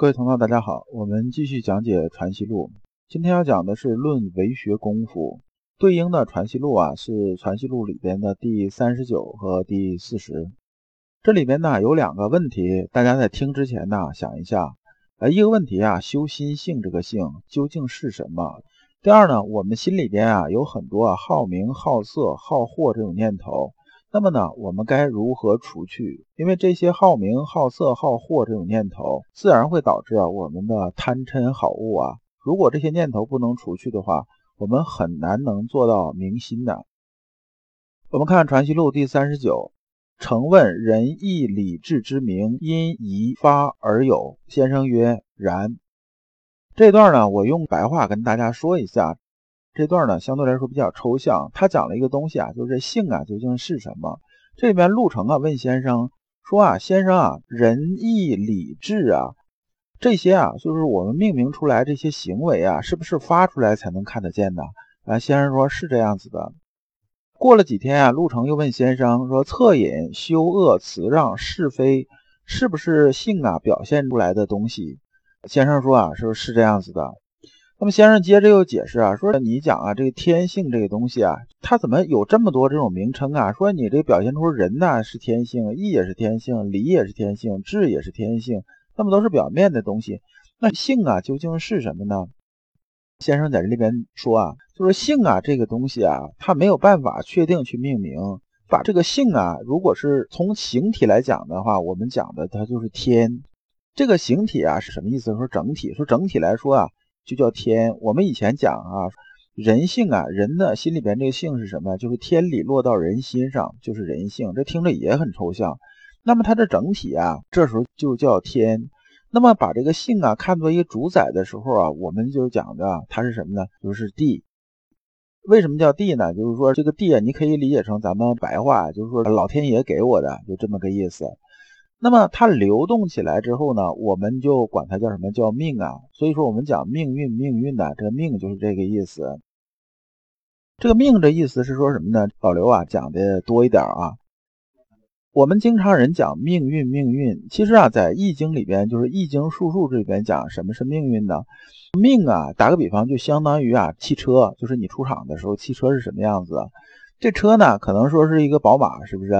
各位同道，大家好，我们继续讲解《传习录》。今天要讲的是《论为学功夫》，对应的《传习录》啊是《传习录》里边的第三十九和第四十。这里边呢有两个问题，大家在听之前呢想一下。呃，一个问题啊，修心性这个性究竟是什么？第二呢，我们心里边啊有很多啊好名、好色、好货这种念头。那么呢，我们该如何除去？因为这些好名、好色、好货这种念头，自然会导致啊我们的贪嗔好恶啊。如果这些念头不能除去的话，我们很难能做到明心的。我们看《传习录》第三十九，诚问仁义礼智之名，因宜发而有。先生曰：然。这段呢，我用白话跟大家说一下。这段呢相对来说比较抽象，他讲了一个东西啊，就是这性啊究竟是什么？这里面陆程啊问先生说啊，先生啊，仁义礼智啊，这些啊，就是我们命名出来这些行为啊，是不是发出来才能看得见的？啊，先生说是这样子的。过了几天啊，陆程又问先生说，恻隐、羞恶、辞让、是非，是不是性啊表现出来的东西？先生说啊，是是这样子的。那么先生接着又解释啊，说你讲啊，这个天性这个东西啊，它怎么有这么多这种名称啊？说你这表现出人呢是天性，义也是天性，礼也是天性，智也是天性，那么都是表面的东西。那性啊究竟是什么呢？先生在这里边说啊，就是性啊这个东西啊，它没有办法确定去命名。把这个性啊，如果是从形体来讲的话，我们讲的它就是天。这个形体啊是什么意思？说整体，说整体来说啊。就叫天。我们以前讲啊，人性啊，人的心里边这个性是什么？就是天理落到人心上，就是人性。这听着也很抽象。那么它的整体啊，这时候就叫天。那么把这个性啊看作一个主宰的时候啊，我们就讲的它是什么呢？就是地。为什么叫地呢？就是说这个地啊，你可以理解成咱们白话，就是说老天爷给我的，就这么个意思。那么它流动起来之后呢，我们就管它叫什么叫命啊？所以说我们讲命运，命运的这个命就是这个意思。这个命的意思是说什么呢？老刘啊讲的多一点啊。我们经常人讲命运，命运其实啊在易经里边，就是易经术数这边讲什么是命运呢？命啊，打个比方就相当于啊汽车，就是你出厂的时候汽车是什么样子？这车呢可能说是一个宝马，是不是？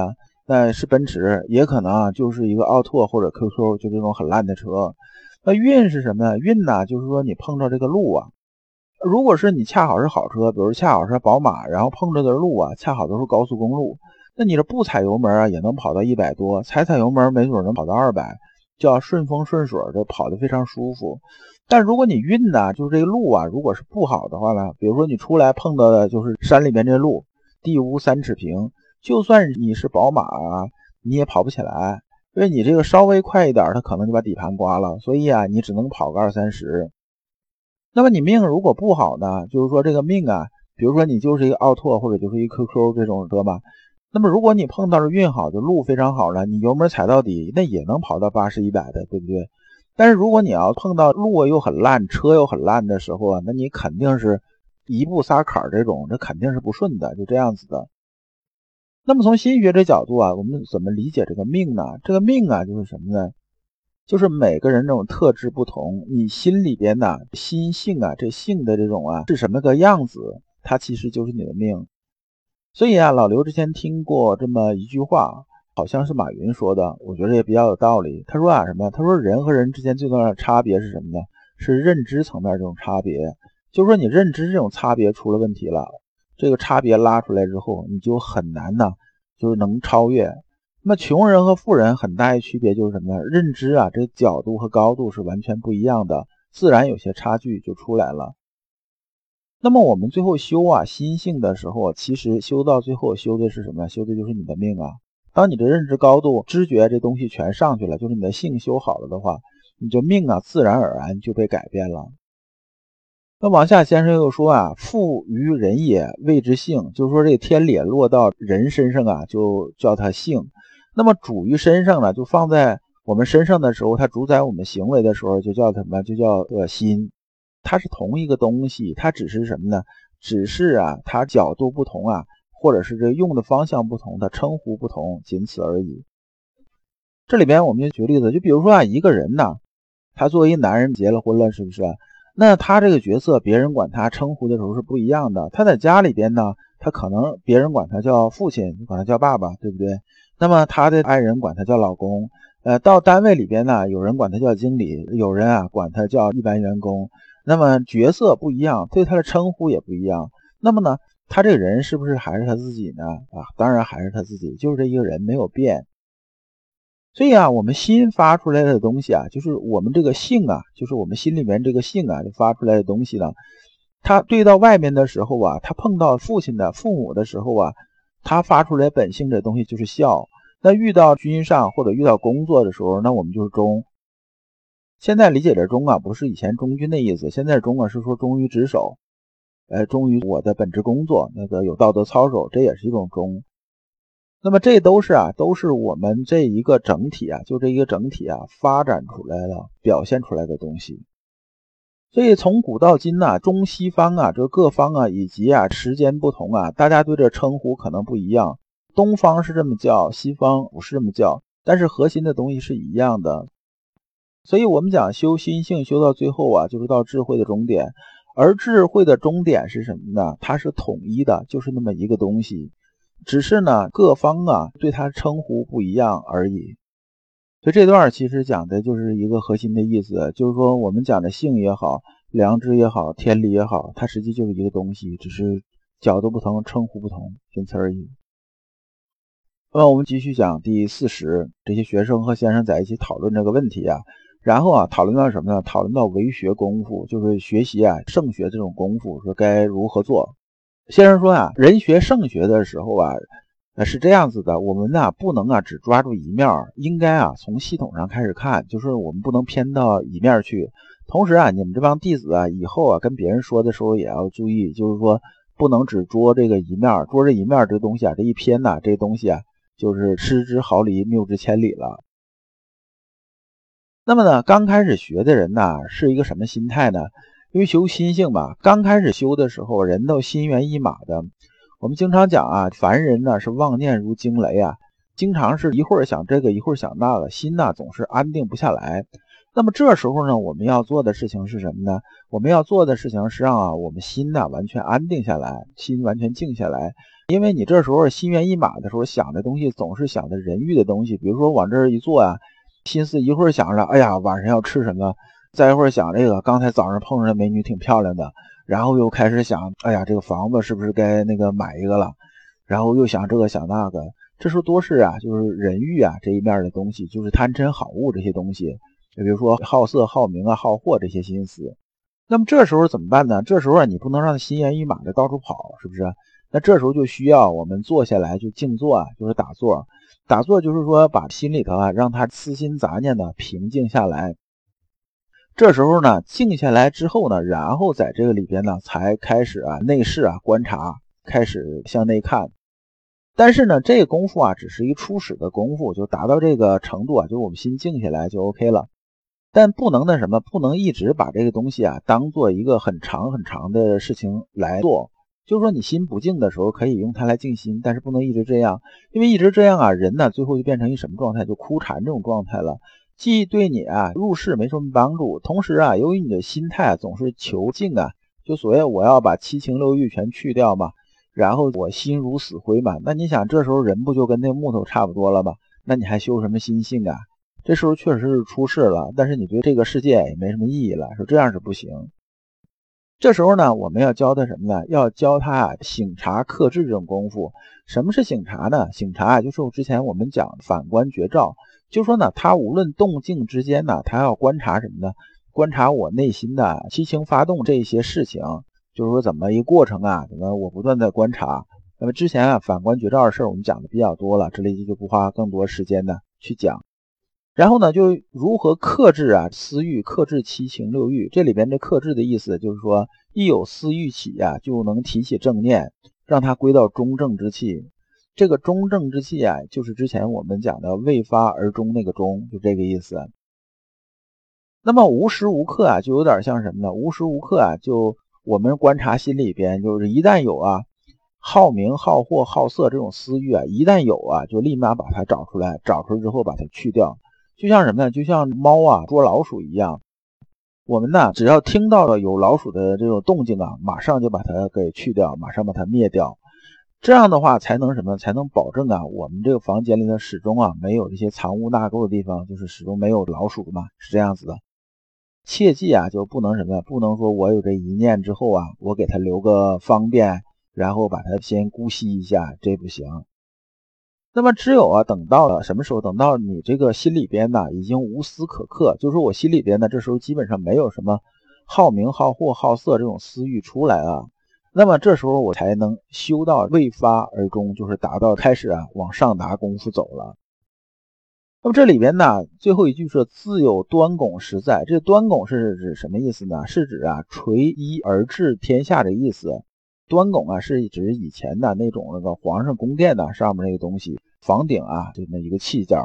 那是奔驰，也可能啊，就是一个奥拓或者 QQ，就这种很烂的车。那运是什么呢？运呢，就是说你碰着这个路啊，如果是你恰好是好车，比如恰好是宝马，然后碰着的路啊，恰好都是高速公路，那你这不踩油门啊，也能跑到一百多；踩踩油门，没准能跑到二百，叫顺风顺水的，跑得非常舒服。但如果你运呢，就是这个路啊，如果是不好的话呢，比如说你出来碰到的就是山里边这路，地无三尺平。就算你是宝马啊，你也跑不起来，因为你这个稍微快一点，它可能就把底盘刮了。所以啊，你只能跑个二三十。那么你命如果不好呢？就是说这个命啊，比如说你就是一个奥拓或者就是一 QQ 这种车吧。那么如果你碰到了运好的路非常好了，你油门踩到底，那也能跑到八十一百的，对不对？但是如果你要碰到路又很烂，车又很烂的时候啊，那你肯定是一步撒坎儿这种，这肯定是不顺的，就这样子的。那么从心学这角度啊，我们怎么理解这个命呢？这个命啊，就是什么呢？就是每个人这种特质不同，你心里边的心性啊，这性的这种啊是什么个样子，它其实就是你的命。所以啊，老刘之前听过这么一句话，好像是马云说的，我觉得也比较有道理。他说啊，什么？他说人和人之间最大的差别是什么呢？是认知层面这种差别，就是说你认知这种差别出了问题了。这个差别拉出来之后，你就很难呢，就是能超越。那么穷人和富人很大一区别就是什么呢？认知啊，这角度和高度是完全不一样的，自然有些差距就出来了。那么我们最后修啊心性的时候，其实修到最后修的是什么？修的就是你的命啊。当你的认知高度、知觉这东西全上去了，就是你的性修好了的话，你这命啊自然而然就被改变了。那往下，先生又说啊，富于人也，谓之性。就是说，这个天理落到人身上啊，就叫它性。那么主于身上呢，就放在我们身上的时候，它主宰我们行为的时候，就叫什么？就叫个心。它是同一个东西，它只是什么呢？只是啊，它角度不同啊，或者是这用的方向不同，它称呼不同，仅此而已。这里边我们就举例子，就比如说啊，一个人呢。他作为一男人结了婚了，是不是？那他这个角色，别人管他称呼的时候是不一样的。他在家里边呢，他可能别人管他叫父亲，你管他叫爸爸，对不对？那么他的爱人管他叫老公。呃，到单位里边呢，有人管他叫经理，有人啊管他叫一般员工。那么角色不一样，对他的称呼也不一样。那么呢，他这个人是不是还是他自己呢？啊，当然还是他自己，就是这一个人没有变。所以啊，我们心发出来的东西啊，就是我们这个性啊，就是我们心里面这个性啊，就发出来的东西呢。他对到外面的时候啊，他碰到父亲的父母的时候啊，他发出来本性的东西就是孝。那遇到君上或者遇到工作的时候，那我们就是忠。现在理解的忠啊，不是以前忠君的意思，现在忠啊是说忠于职守，呃，忠于我的本职工作，那个有道德操守，这也是一种忠。那么这都是啊，都是我们这一个整体啊，就这一个整体啊，发展出来的、表现出来的东西。所以从古到今呐，中西方啊，这各方啊，以及啊时间不同啊，大家对这称呼可能不一样。东方是这么叫，西方不是这么叫，但是核心的东西是一样的。所以，我们讲修心性，修到最后啊，就是到智慧的终点。而智慧的终点是什么呢？它是统一的，就是那么一个东西。只是呢，各方啊对它称呼不一样而已。所以这段其实讲的就是一个核心的意思，就是说我们讲的性也好，良知也好，天理也好，它实际就是一个东西，只是角度不同，称呼不同，仅此而已。那我们继续讲第四十，这些学生和先生在一起讨论这个问题啊。然后啊，讨论到什么呢？讨论到为学功夫，就是学习啊，圣学这种功夫，说该如何做。先生说啊，人学圣学的时候啊，呃是这样子的，我们呢不能啊只抓住一面，应该啊从系统上开始看，就是我们不能偏到一面去。同时啊，你们这帮弟子啊，以后啊跟别人说的时候也要注意，就是说不能只捉这个一面，捉这一面这东西啊，这一偏呐，这东西啊就是失之毫厘，谬之千里了。那么呢，刚开始学的人呢，是一个什么心态呢？因为修心性嘛，刚开始修的时候，人都心猿意马的。我们经常讲啊，凡人呢是妄念如惊雷啊，经常是一会儿想这个，一会儿想那个，心呢总是安定不下来。那么这时候呢，我们要做的事情是什么呢？我们要做的事情是让啊，我们心呢完全安定下来，心完全静下来。因为你这时候心猿意马的时候，想的东西总是想的人欲的东西，比如说往这儿一坐啊。心思一会儿想着，哎呀，晚上要吃什么？再一会儿想这个，刚才早上碰上美女挺漂亮的，然后又开始想，哎呀，这个房子是不是该那个买一个了？然后又想这个想那个，这时候多是啊，就是人欲啊这一面的东西，就是贪嗔好恶这些东西，就比如说好色、好名啊、好货这些心思。那么这时候怎么办呢？这时候啊，你不能让他心猿意马的到处跑，是不是？那这时候就需要我们坐下来就静坐啊，就是打坐。打坐就是说，把心里头啊，让他私心杂念呢平静下来。这时候呢，静下来之后呢，然后在这个里边呢，才开始啊内视啊观察，开始向内看。但是呢，这个功夫啊，只是一初始的功夫，就达到这个程度啊，就是我们心静下来就 OK 了。但不能那什么，不能一直把这个东西啊当做一个很长很长的事情来做。就是说，你心不静的时候，可以用它来静心，但是不能一直这样，因为一直这样啊，人呢最后就变成一什么状态？就枯禅这种状态了。既对你啊入世没什么帮助，同时啊，由于你的心态总是求静啊，就所谓我要把七情六欲全去掉嘛，然后我心如死灰嘛。那你想，这时候人不就跟那木头差不多了吗？那你还修什么心性啊？这时候确实是出世了，但是你对这个世界也没什么意义了，说这样是不行。这时候呢，我们要教他什么呢？要教他，醒察克制这种功夫。什么是醒察呢？醒察，就是我之前我们讲反观觉照，就说呢，他无论动静之间呢，他要观察什么呢？观察我内心的七情发动这些事情，就是说怎么一过程啊？怎么我不断的观察？那么之前啊，反观觉照的事儿我们讲的比较多了，这里就不花更多时间呢去讲。然后呢，就如何克制啊私欲，克制七情六欲。这里边这克制的意思就是说，一有私欲起呀，就能提起正念，让它归到中正之气。这个中正之气啊，就是之前我们讲的未发而中那个中，就这个意思。那么无时无刻啊，就有点像什么呢？无时无刻啊，就我们观察心里边，就是一旦有啊好名、好货、好色这种私欲啊，一旦有啊，就立马把它找出来，找出来之后把它去掉。就像什么呢？就像猫啊捉老鼠一样，我们呢，只要听到了有老鼠的这种动静啊，马上就把它给去掉，马上把它灭掉。这样的话才能什么？才能保证啊，我们这个房间里呢始终啊没有这些藏污纳垢的地方，就是始终没有老鼠嘛，是这样子的。切记啊，就不能什么？不能说我有这一念之后啊，我给他留个方便，然后把它先姑息一下，这不行。那么只有啊，等到了什么时候？等到你这个心里边呢，已经无私可克，就是说我心里边呢，这时候基本上没有什么好名、好货、好色这种私欲出来啊。那么这时候我才能修到未发而终，就是达到开始啊往上达功夫走了。那么这里边呢，最后一句是“自有端拱实在”，这端拱是指什么意思呢？是指啊垂衣而治天下的意思。端拱啊，是指以前的那种那个皇上宫殿的上面那个东西，房顶啊，就那一个器件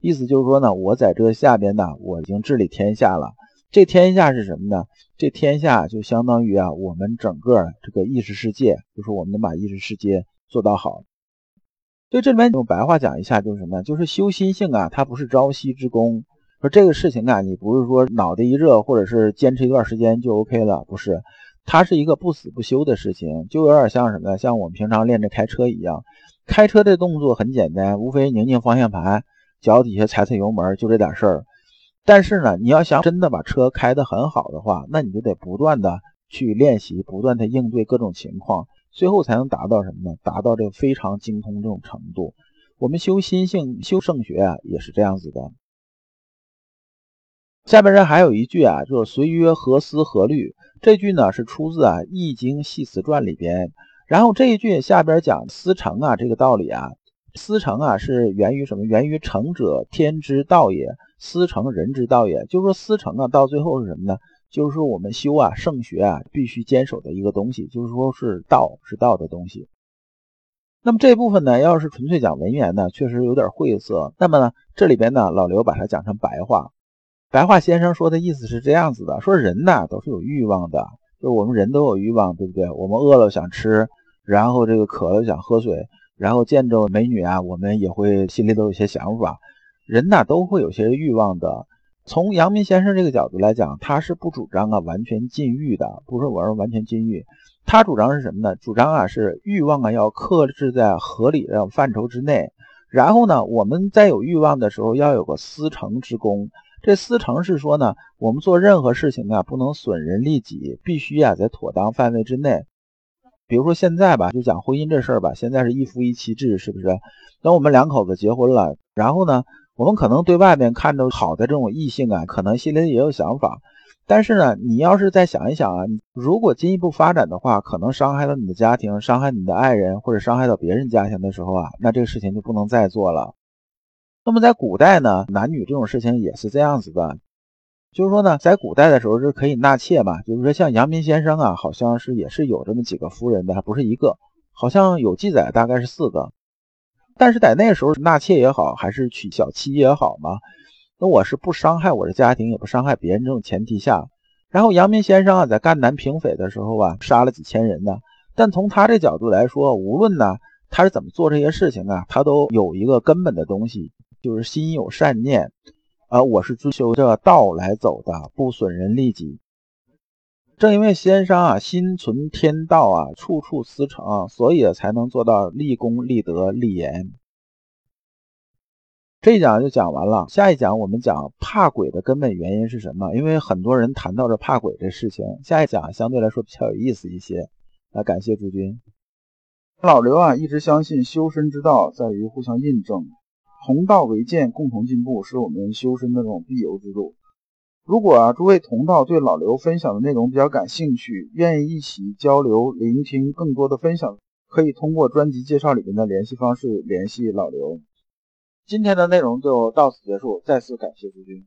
意思就是说呢，我在这下边呢，我已经治理天下了。这天下是什么呢？这天下就相当于啊，我们整个这个意识世界，就是我们能把意识世界做到好。所以这里面用白话讲一下，就是什么？就是修心性啊，它不是朝夕之功。说这个事情啊，你不是说脑袋一热，或者是坚持一段时间就 OK 了，不是。它是一个不死不休的事情，就有点像什么？像我们平常练着开车一样，开车的动作很简单，无非拧拧方向盘，脚底下踩踩油门，就这点事儿。但是呢，你要想真的把车开得很好的话，那你就得不断的去练习，不断的应对各种情况，最后才能达到什么呢？达到这个非常精通这种程度。我们修心性、修圣学啊，也是这样子的。下边这还有一句啊，就是“随约何思何虑”。这句呢是出自啊《易经系辞传》里边，然后这一句下边讲思成啊这个道理啊，思成啊是源于什么？源于成者天之道也，思成人之道也。就是说思成啊到最后是什么呢？就是说我们修啊圣学啊必须坚守的一个东西，就是说是道是道的东西。那么这部分呢，要是纯粹讲文言呢，确实有点晦涩。那么呢，这里边呢，老刘把它讲成白话。白话先生说的意思是这样子的：说人呐都是有欲望的，就是我们人都有欲望，对不对？我们饿了想吃，然后这个渴了想喝水，然后见着美女啊，我们也会心里都有些想法。人呐都会有些欲望的。从阳明先生这个角度来讲，他是不主张啊完全禁欲的，不是我说完全禁欲。他主张是什么呢？主张啊是欲望啊要克制在合理的范畴之内。然后呢，我们在有欲望的时候要有个思成之功。这思成是说呢，我们做任何事情啊，不能损人利己，必须啊在妥当范围之内。比如说现在吧，就讲婚姻这事儿吧，现在是一夫一妻制，是不是？等我们两口子结婚了，然后呢，我们可能对外面看着好的这种异性啊，可能心里也有想法。但是呢，你要是再想一想啊，如果进一步发展的话，可能伤害到你的家庭，伤害你的爱人，或者伤害到别人家庭的时候啊，那这个事情就不能再做了。那么在古代呢，男女这种事情也是这样子的，就是说呢，在古代的时候是可以纳妾嘛，就是说像阳明先生啊，好像是也是有这么几个夫人的，还不是一个，好像有记载，大概是四个。但是在那个时候纳妾也好，还是娶小妻也好嘛，那我是不伤害我的家庭，也不伤害别人这种前提下，然后阳明先生啊，在赣南平匪的时候啊，杀了几千人呢。但从他这角度来说，无论呢他是怎么做这些事情啊，他都有一个根本的东西。就是心有善念，啊，我是追求这道来走的，不损人利己。正因为先生啊，心存天道啊，处处思成，所以才能做到立功、立德、立言。这一讲就讲完了，下一讲我们讲怕鬼的根本原因是什么？因为很多人谈到这怕鬼这事情，下一讲相对来说比较有意思一些。那感谢诸君。老刘啊，一直相信修身之道在于互相印证。同道为鉴，共同进步，是我们修身的这种必由之路。如果啊，诸位同道对老刘分享的内容比较感兴趣，愿意一起交流、聆听更多的分享，可以通过专辑介绍里面的联系方式联系老刘。今天的内容就到此结束，再次感谢诸君。